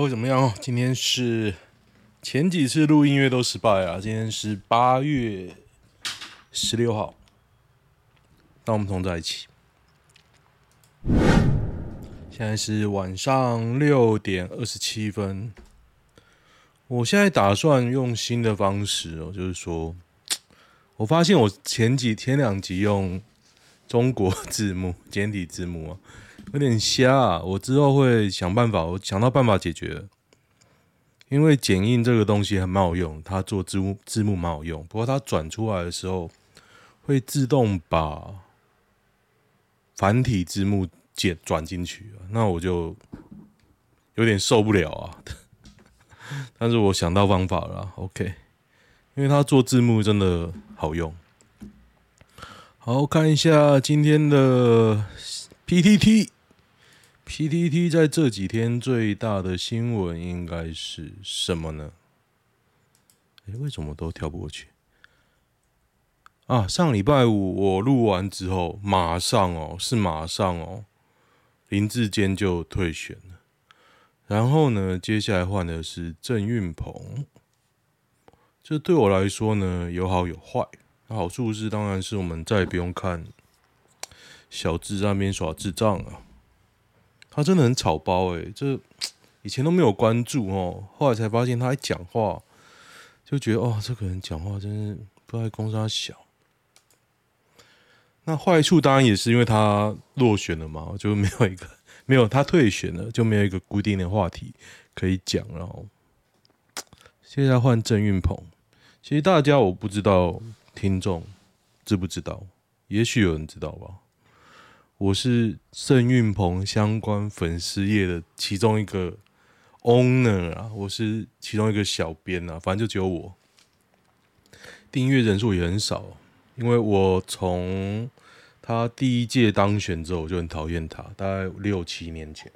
会怎么样。今天是前几次录音乐都失败啊。今天是八月十六号，那我们同在一起。现在是晚上六点二十七分。我现在打算用新的方式哦，就是说，我发现我前几前两集用中国字幕简体字幕啊。有点瞎啊！我之后会想办法，我想到办法解决。因为剪映这个东西还蛮好用，它做字幕字幕蛮好用。不过它转出来的时候会自动把繁体字幕剪转进去，那我就有点受不了啊。但是我想到方法了，OK。因为它做字幕真的好用。好，看一下今天的 PTT。PTT 在这几天最大的新闻应该是什么呢？哎，为什么都跳不过去？啊，上礼拜五我录完之后，马上哦，是马上哦，林志坚就退选了。然后呢，接下来换的是郑运鹏。这对我来说呢，有好有坏。好处是，当然是我们再也不用看小智那边耍智障了。他真的很草包诶，这以前都没有关注哦，后来才发现他一讲话，就觉得哦，这个人讲话真是不爱公杀小。那坏处当然也是因为他落选了嘛，就没有一个没有他退选了，就没有一个固定的话题可以讲。然后现在换郑运鹏，其实大家我不知道听众知不知道，也许有人知道吧。我是盛运鹏相关粉丝页的其中一个 owner 啊，我是其中一个小编啊，反正就只有我，订阅人数也很少，因为我从他第一届当选之后，我就很讨厌他，大概六七年前，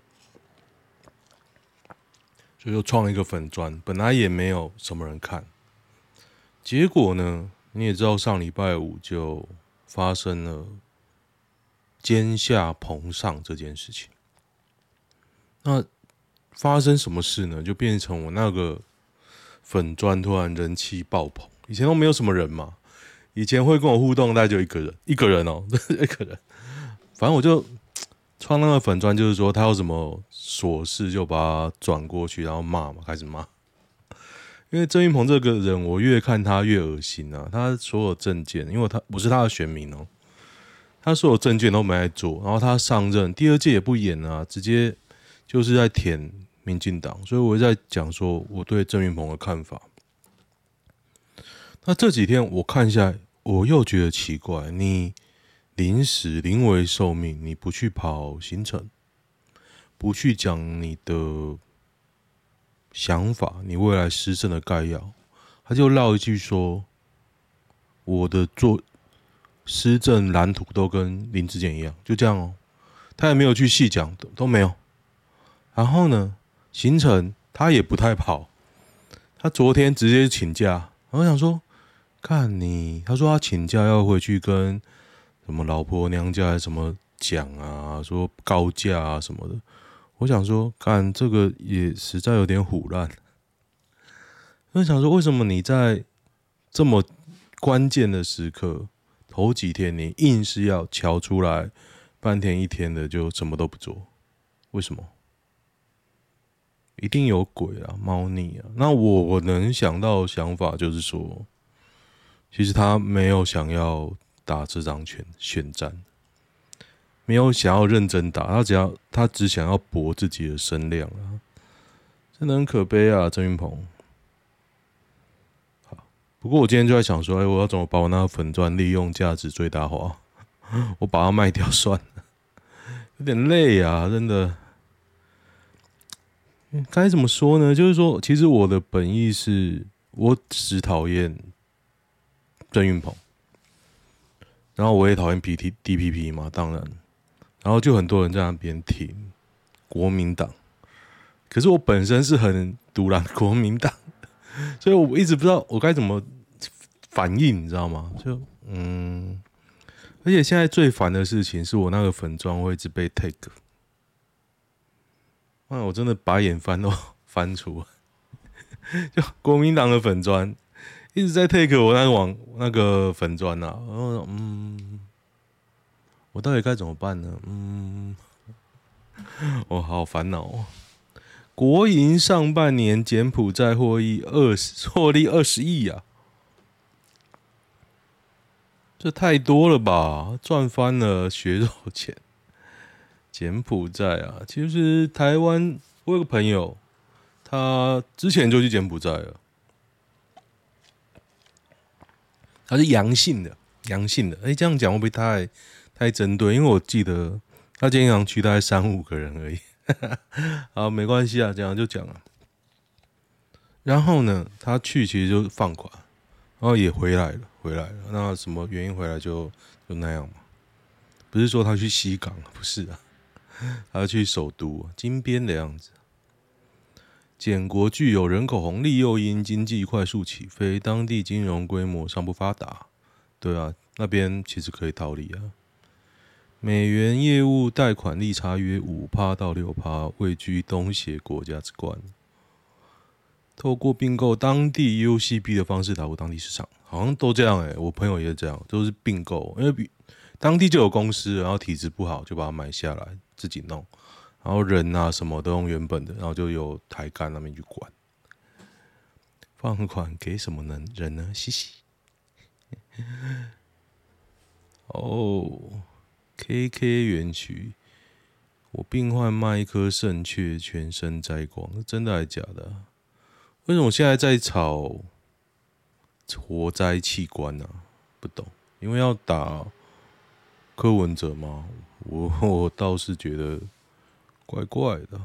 所以就创了一个粉专，本来也没有什么人看，结果呢，你也知道，上礼拜五就发生了。肩下膨上这件事情，那发生什么事呢？就变成我那个粉砖突然人气爆棚，以前都没有什么人嘛，以前会跟我互动大概就一个人，一个人哦，一个人。反正我就创那个粉砖，就是说他有什么琐事就把他转过去，然后骂嘛，开始骂。因为郑云鹏这个人，我越看他越恶心啊，他所有证件，因为他不是他的选民哦。他所有政见都没在做，然后他上任第二届也不演啊，直接就是在舔民进党，所以我在讲说我对郑云鹏的看法。那这几天我看一下，我又觉得奇怪，你临时临危受命，你不去跑行程，不去讲你的想法，你未来施政的概要，他就绕一句说我的做。施政蓝图都跟林志坚一样，就这样哦，他也没有去细讲，都都没有。然后呢，行程他也不太跑，他昨天直接请假。我想说，看你，他说他请假要回去跟什么老婆娘家什么讲啊，说高价啊什么的。我想说，看这个也实在有点虎烂。我想说，为什么你在这么关键的时刻？头几天你硬是要瞧出来，半天一天的就什么都不做，为什么？一定有鬼啊，猫腻啊！那我我能想到的想法就是说，其实他没有想要打这张拳选战，没有想要认真打，他只要他只想要博自己的声量啊，真的很可悲啊，郑云鹏。不过我今天就在想说，哎，我要怎么把我那个粉钻利用价值最大化？我把它卖掉算了，有点累啊，真的。该怎么说呢？就是说，其实我的本意是我只讨厌郑运鹏，然后我也讨厌 P T D P P 嘛，当然，然后就很多人在那边挺国民党，可是我本身是很独揽国民党。所以我一直不知道我该怎么反应，你知道吗？就嗯，而且现在最烦的事情是我那个粉专会一直被 take，那我真的把眼翻都 翻出，就国民党的粉专一直在 take 我那个网那个粉专呐、啊，然后嗯，我到底该怎么办呢？嗯，我好烦恼哦。国营上半年柬埔寨获益二十，获利二十亿啊，这太多了吧？赚翻了血肉钱。柬埔寨啊，其实台湾，我有个朋友，他之前就去柬埔寨了。他是阳性的，阳性的。哎、这样讲会不会太太针对？因为我记得他经常去大概三五个人而已。好，没关系啊，讲就讲了。然后呢，他去其实就放款，然后也回来了，回来了。那什么原因回来就就那样嘛？不是说他去西港，不是啊。他去首都金边的样子。柬国具有人口红利诱因，经济快速起飞，当地金融规模尚不发达。对啊，那边其实可以套利啊。美元业务贷款利差约五趴到六趴，位居东协国家之冠。透过并购当地 UCB 的方式打入当地市场，好像都这样哎、我朋友也这样，都是并购，因为比当地就有公司，然后体质不好，就把它买下来。自己弄，然后人啊什么都用原本的，然后就由台干那边去管。放款给什么人人呢？嘻嘻。哦，KK 园区，我病患卖一颗肾却全身摘光，真的还是假的？为什么现在在炒活摘器官呢、啊？不懂，因为要打柯文哲吗？我我倒是觉得怪怪的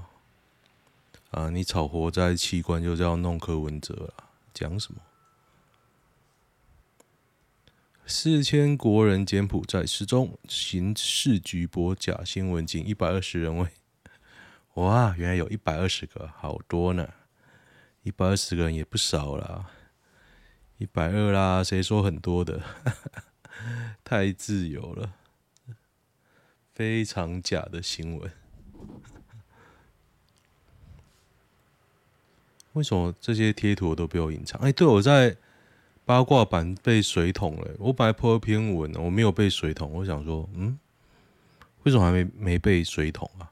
啊！你炒活摘器官就是要弄柯文哲啊？讲什么？四千国人柬埔寨失踪，刑事局播假新闻，仅一百二十人位。哇，原来有一百二十个，好多呢！一百二十个人也不少啦，一百二啦，谁说很多的？太自由了。非常假的新闻，为什么这些贴图都被我隐藏？哎，对，我在八卦版被水桶了。我本来破篇文，我没有被水桶。我想说，嗯，为什么还没没被水桶啊？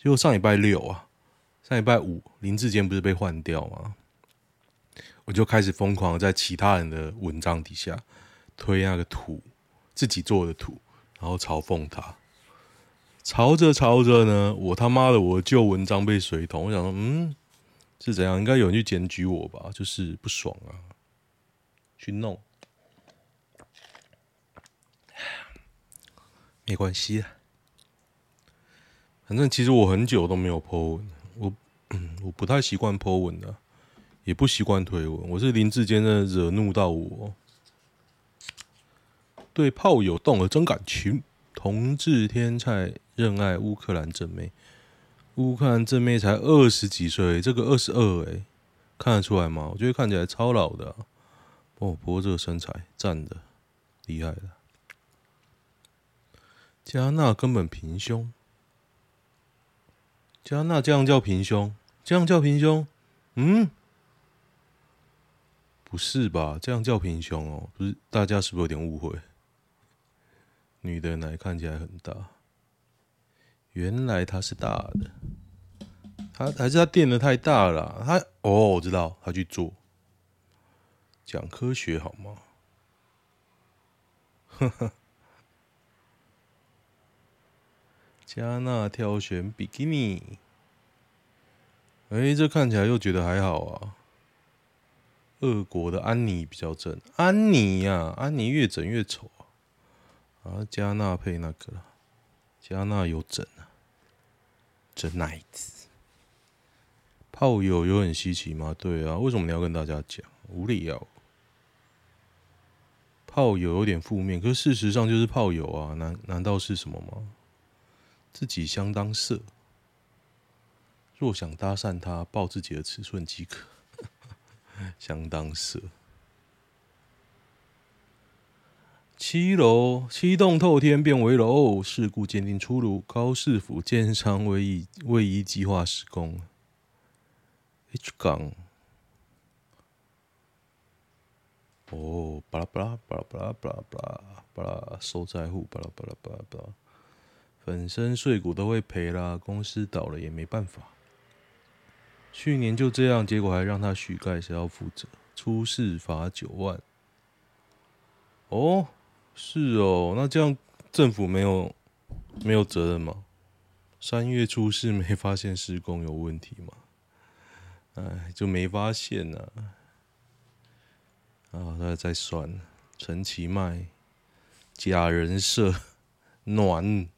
结果上礼拜六啊，上礼拜五林志坚不是被换掉吗？我就开始疯狂在其他人的文章底下推那个图，自己做的图，然后嘲讽他。嘲着嘲着呢，我他妈的，我旧文章被水桶。我想说，嗯，是怎样？应该有人去检举我吧？就是不爽啊，去弄，没关系啊。反正其实我很久都没有 po 文，我我不太习惯 po 文的，也不习惯推文。我是林志坚的惹怒到我，对炮友动了真感情。同志天菜认爱乌克兰正妹，乌克兰正妹才二十几岁，这个二十二哎，看得出来吗？我觉得看起来超老的，哦，不过这个身材赞的，厉害的。加纳根本平胸，加纳这样叫平胸？这样叫平胸？嗯，不是吧？这样叫平胸哦？不是，大家是不是有点误会？女的奶看起来很大，原来她是大的，她还是她垫的太大了。她哦，我知道，她去做讲科学好吗？呵呵，加纳挑选比基尼，哎，这看起来又觉得还好啊。俄国的安妮比较正，安妮呀、啊，安妮越整越丑。啊，啊加纳配那个，加纳有整啊，真奶子。炮友有很稀奇吗？对啊，为什么你要跟大家讲？无聊。炮友有点负面，可事实上就是炮友啊，难难道是什么吗？自己相当色，若想搭讪他，报自己的尺寸即可。相当色。七楼七栋透天变为楼，事故鉴定出炉。高市府建商位移位移计划施工。H 港。哦，巴拉巴拉巴拉巴拉巴拉巴拉巴拉收债户，巴拉巴拉巴拉巴拉，粉身碎骨都会赔啦，公司倒了也没办法。去年就这样，结果还让他许盖，谁要负责？出事罚九万。哦，是哦，那这样政府没有没有责任吗？三月出事没发现施工有问题吗？哎，就没发现呢、啊，大家再算，陈其迈假人设暖，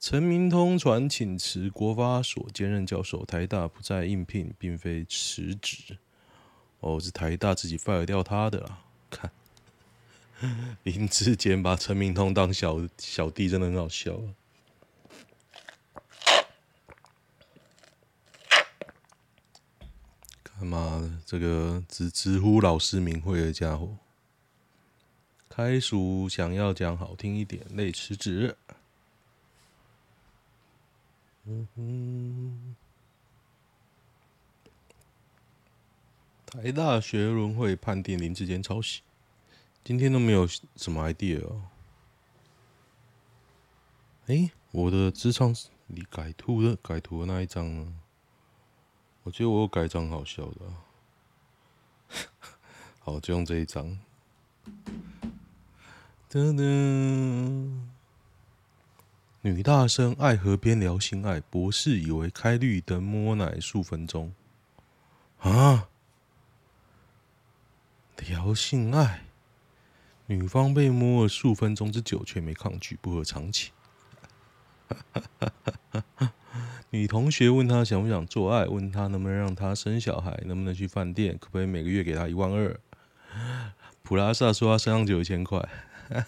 陈明通传请辞国发所兼任教授，台大不再应聘，并非辞职。哦，是台大自己 fire 掉他的啦。看 林志坚把陈明通当小小弟，真的很好笑啊。他妈的，这个直直呼老师名讳的家伙，开书想要讲好听一点，累辞职。嗯哼，台大学轮会判定林志坚抄袭，今天都没有什么 idea 哦。哎，我的职场你改图的改图的那一张呢？我觉得我有改张好笑的，好，就用这一张。噔噔，女大生爱河边聊性爱，博士以为开绿灯摸奶数分钟。啊？聊性爱，女方被摸了数分钟之久却没抗拒，不合常情。女同学问他想不想做爱，问他能不能让他生小孩，能不能去饭店，可不可以每个月给他一万二。普拉萨说他身上就有一千块。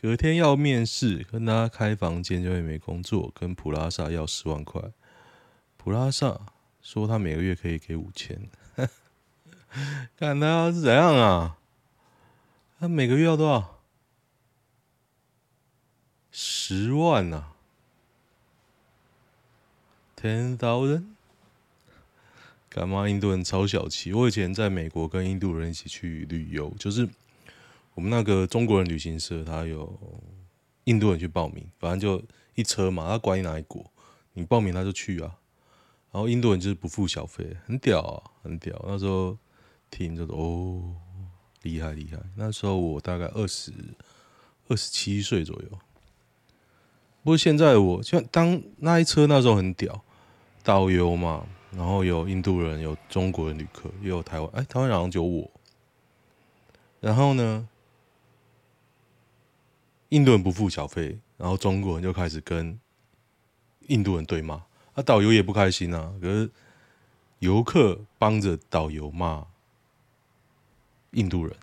隔天要面试，跟他开房间就会没工作，跟普拉萨要十万块。普拉萨说他每个月可以给五千。看他是怎样啊？他每个月要多少？十万呐，ten thousand，干嘛？印度人超小气。我以前在美国跟印度人一起去旅游，就是我们那个中国人旅行社，他有印度人去报名，反正就一车嘛，他管你哪一国，你报名他就去啊。然后印度人就是不付小费，很屌啊，很屌。那时候听着哦，厉害厉害。那时候我大概二十二十七岁左右。不过现在我像当那一车那时候很屌，导游嘛，然后有印度人，有中国人旅客，也有台湾，哎，台湾好像就我。然后呢，印度人不付小费，然后中国人就开始跟印度人对骂，啊，导游也不开心啊，可是游客帮着导游骂印度人，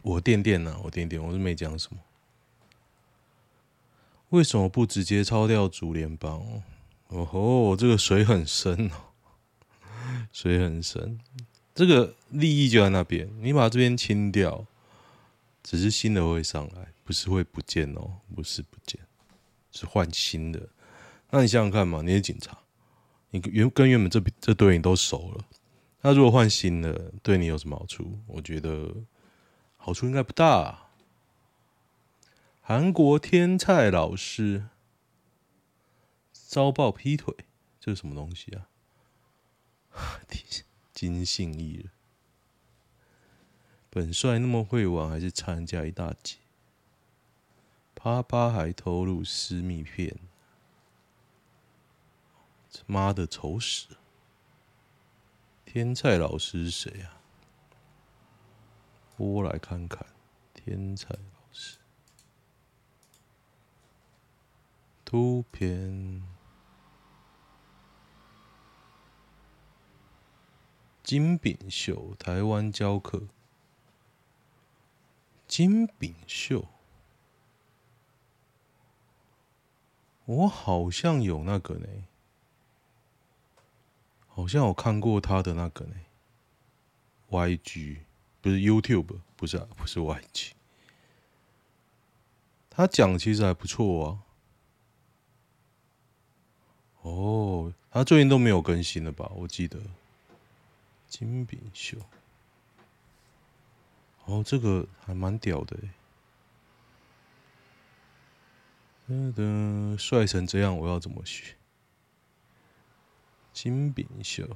我垫垫呢，我垫垫，我是没讲什么。为什么不直接抄掉主联邦？哦吼，这个水很深哦，水很深。这个利益就在那边，你把这边清掉，只是新的会上来，不是会不见哦，不是不见，是换新的。那你想想看嘛，你是警察，你原跟原本这这堆人都熟了，那如果换新的，对你有什么好处？我觉得好处应该不大。韩国天菜老师遭曝劈腿，这是什么东西啊？金信艺人，本帅那么会玩，还是差人家一大截？啪啪还透露私密片，妈的丑死！天菜老师是谁呀？我来看看天菜。图片，金炳秀，台湾教课。金炳秀，我好像有那个呢，好像有看过他的那个呢。YG 不是 YouTube，不是啊，不是 YG。他讲其实还不错啊。哦，他最近都没有更新了吧？我记得金炳秀。哦，这个还蛮屌的诶。噔噔，帅成这样，我要怎么学？金炳秀，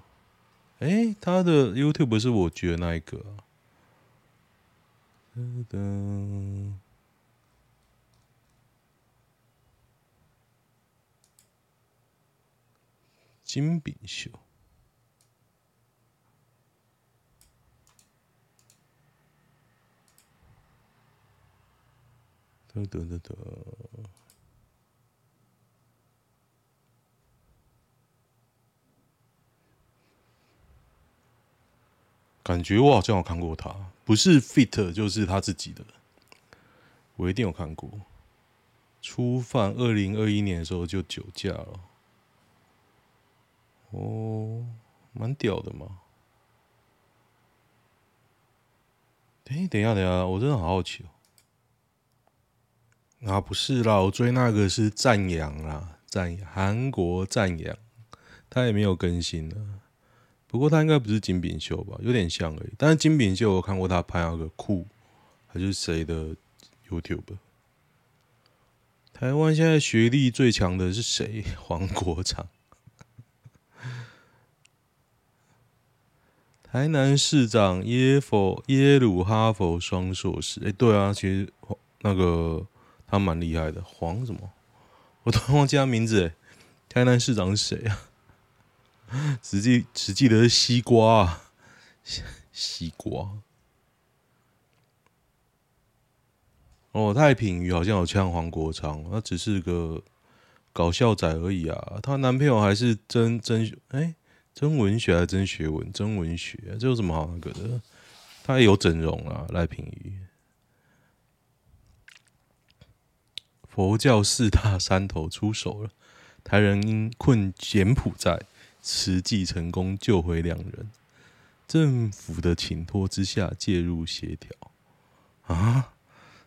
哎，他的 YouTube 不是我觉得那一个啊。噔噔，金炳秀。得得得得，感觉我好像有看过他，不是 fit 就是他自己的，我一定有看过。初犯二零二一年的时候就酒驾了，哦，蛮屌的嘛。哎，等一下，等一下，我真的好好奇哦。啊，不是啦，我追那个是赞扬啦，赞扬韩国赞扬，他也没有更新了。不过他应该不是金炳秀吧，有点像而已。但是金炳秀我看过他拍那个酷，还是谁的 YouTube？台湾现在学历最强的是谁？黄国昌。台南市长耶佛耶鲁哈佛双硕士。哎，对啊，其实那个。他蛮厉害的，黄什么？我突然忘记他名字。台南市长是谁啊？只记只记得是西瓜啊，西瓜。哦，太平鱼好像有呛黄国昌，他只是个搞笑仔而已啊。她男朋友还是真真哎，真文学还是真学文？真文学，这有什么好那个的？他也有整容啊，赖品妤。佛教四大山头出手了，台人因困柬埔寨，慈济成功救回两人。政府的请托之下介入协调，啊，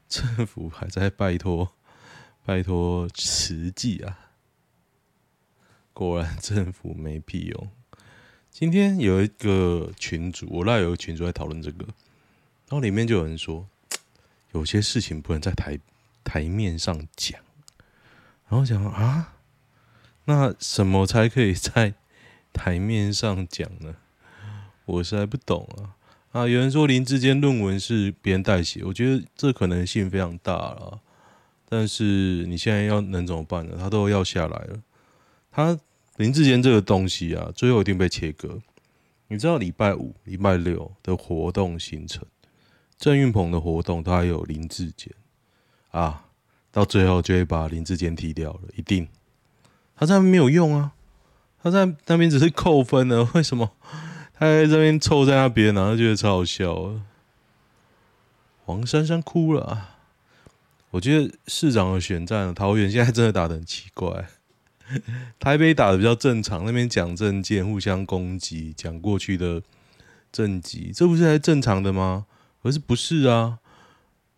政府还在拜托拜托慈济啊！果然政府没屁用。今天有一个群主，我那有个群主在讨论这个，然后里面就有人说，有些事情不能在台。台面上讲，然后讲啊，那什么才可以在台面上讲呢？我实在不懂啊！啊，有人说林志坚论文是别人代写，我觉得这可能性非常大了。但是你现在要能怎么办呢？他都要下来了，他林志坚这个东西啊，最后一定被切割。你知道礼拜五、礼拜六的活动行程，郑运鹏的活动，他还有林志坚。啊，到最后就会把林志坚踢掉了，一定。他在那边没有用啊，他在那边只是扣分了。为什么他在这边凑在那边呢？他觉得超好笑。黄珊珊哭了。我觉得市长的选战，桃园现在真的打得很奇怪。台北打得比较正常，那边讲政见，互相攻击，讲过去的政绩，这不是还正常的吗？可是不是啊。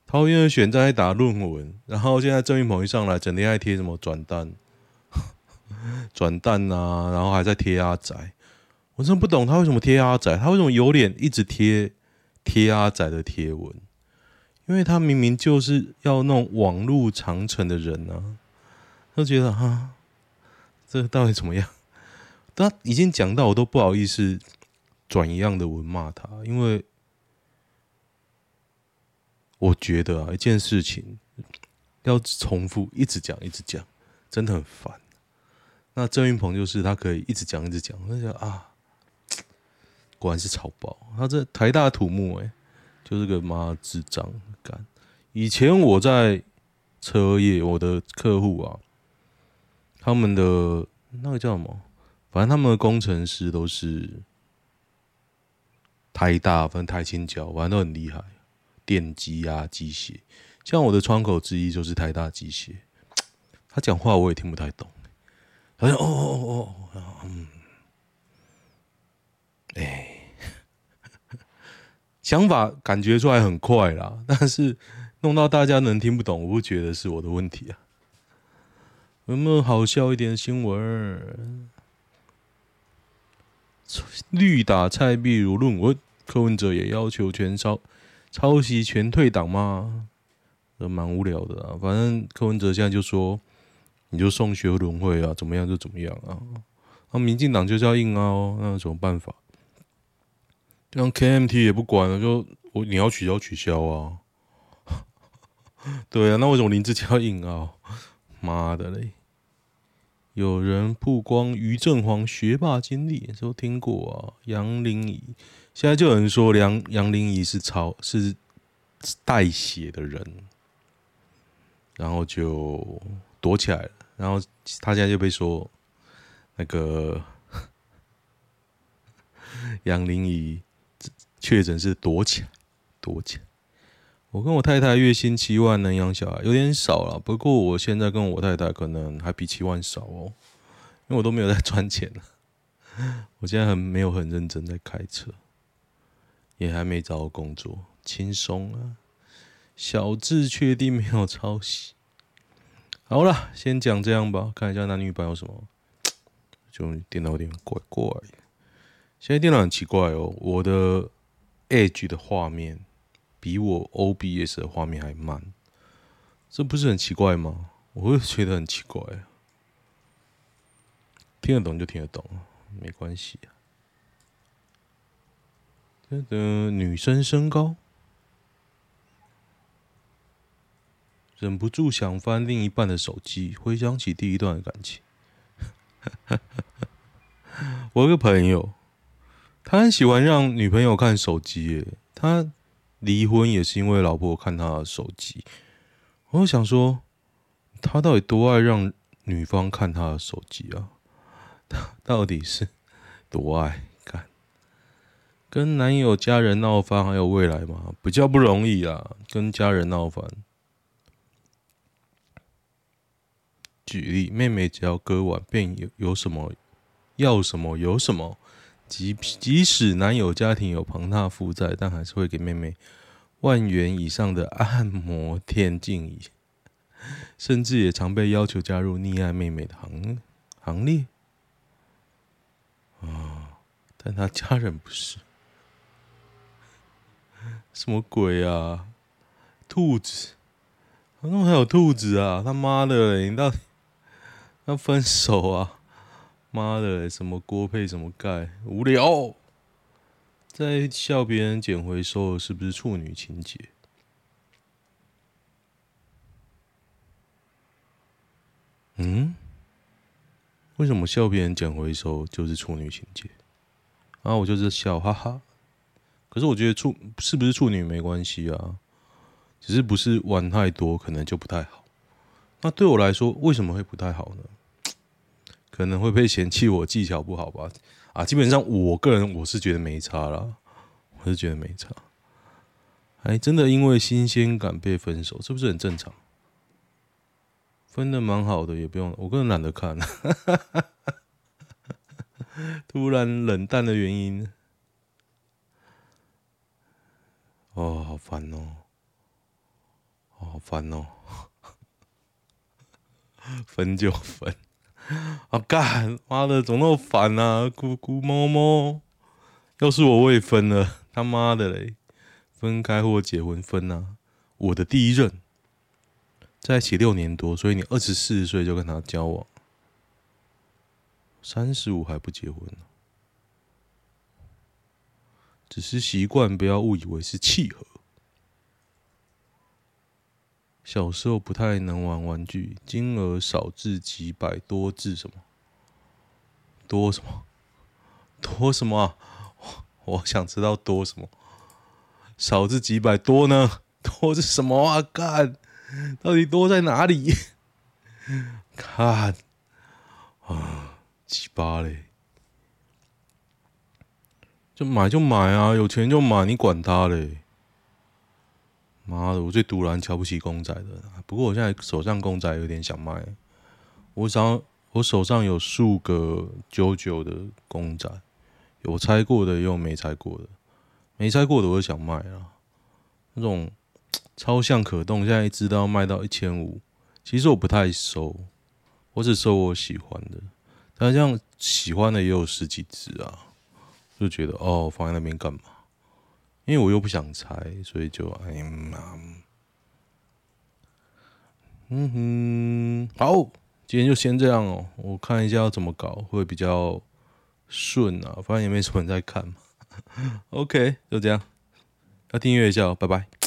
桃园的选战在打论文，然后现在郑云鹏一上来，整天爱贴什么转蛋、转蛋啊，然后还在贴阿仔。我真不懂他为什么贴阿仔，他为什么有脸一直贴贴阿仔的贴文？因为他明明就是要弄网路长城的人啊，他觉得哈，这到底怎么样？他已经讲到我都不好意思转一样的文骂他，因为。我觉得啊，一件事情要重复一直讲，一直讲，真的很烦。那郑云鹏就是他可以一直讲，一直讲，那就啊，果然是草包。他这台大土木哎、就是个妈智障干。以前我在车业，我的客户啊，他们的那个叫什么？反正他们的工程师都是台大，反正台清交，反正都很厉害。电机啊，机械，像我的窗口之一就是台大机械，他讲话我也听不太懂，好像哦哦哦哦，嗯，哎，想法感觉出来很快啦，但是弄到大家能听不懂，我不觉得是我的问题啊。有没有好笑一点的新闻？绿打蔡壁如论文，柯文哲也要求全抄抄袭全退党吗？这蛮无聊的啊。反正柯文哲现在就说，你就送学轮会啊，怎么样就怎么样啊。那民进党就是要硬凹，那有什么办法？像 KMT 也不管了，就我你要取消取消啊。对啊，那为什么林智坚要硬凹？妈的嘞！有人曝光于正煌学霸经历，都听过啊。杨玲仪现在就有人说杨杨玲仪是抄是代写的人，然后就躲起来了。然后他现在就被说那个 杨玲仪确诊是躲起来，躲起来。我跟我太太月薪七万能养小孩，有点少了。不过我现在跟我太太可能还比七万少哦，因为我都没有在赚钱了。我现在很没有很认真在开车，也还没找到工作，轻松啊。小智确定没有抄袭。好了，先讲这样吧。看一下男女版有什么，就电脑有点怪怪。现在电脑很奇怪哦，我的 Edge 的画面。比我 OBS 的画面还慢，这不是很奇怪吗？我会觉得很奇怪。听得懂就听得懂，没关系啊。这女生身高，忍不住想翻另一半的手机，回想起第一段的感情。我有个朋友，他很喜欢让女朋友看手机，他。离婚也是因为老婆看他的手机，我想说，他到底多爱让女方看他的手机啊？他 到底是多爱看？跟男友家人闹翻还有未来吗？比较不容易啊，跟家人闹翻。举例，妹妹只要割腕，便有有什么要什么有什么。即即使男友家庭有庞大负债，但还是会给妹妹万元以上的按摩电竞椅，甚至也常被要求加入溺爱妹妹的行行列。啊！但他家人不是，什么鬼啊？兔子，怎么还有兔子啊？他妈的！你到底要分手啊？妈的，什么锅配什么盖，无聊，在笑别人捡回收是不是处女情节？嗯？为什么笑别人捡回收就是处女情节？啊，我就是笑，哈哈。可是我觉得处是不是处女没关系啊，只是不是玩太多，可能就不太好。那对我来说，为什么会不太好呢？可能会被嫌弃我技巧不好吧？啊，基本上我个人我是觉得没差啦，我是觉得没差。还真的因为新鲜感被分手，是不是很正常？分的蛮好的，也不用，我个人懒得看。突然冷淡的原因，哦，好烦，哦，好烦哦，分就分。啊干！妈的，怎么那么烦啊？咕咕猫猫，要是我我也分了，他妈的嘞！分开或结婚分啊！我的第一任在一起六年多，所以你二十四岁就跟他交往，三十五还不结婚，只是习惯，不要误以为是契合。小时候不太能玩玩具，金额少至几百，多至什么？多什么？多什么啊？我想知道多什么？少至几百，多呢？多是什么啊？干，到底多在哪里？看啊，鸡巴嘞！就买就买啊，有钱就买，你管他嘞！妈的，我最突然瞧不起公仔的。不过我现在手上公仔有点想卖。我想我手上有数个九九的公仔，有拆过的，也有没拆过的。没拆过的我想卖啊。那种 超像可动，现在一只都要卖到一千五。其实我不太收，我只收我喜欢的，但这样喜欢的也有十几只啊，就觉得哦，放在那边干嘛？因为我又不想拆，所以就哎呀，嗯哼，好，今天就先这样哦。我看一下要怎么搞会比较顺啊，反正也没什么人在看嘛。OK，就这样，要订阅一下哦，拜拜。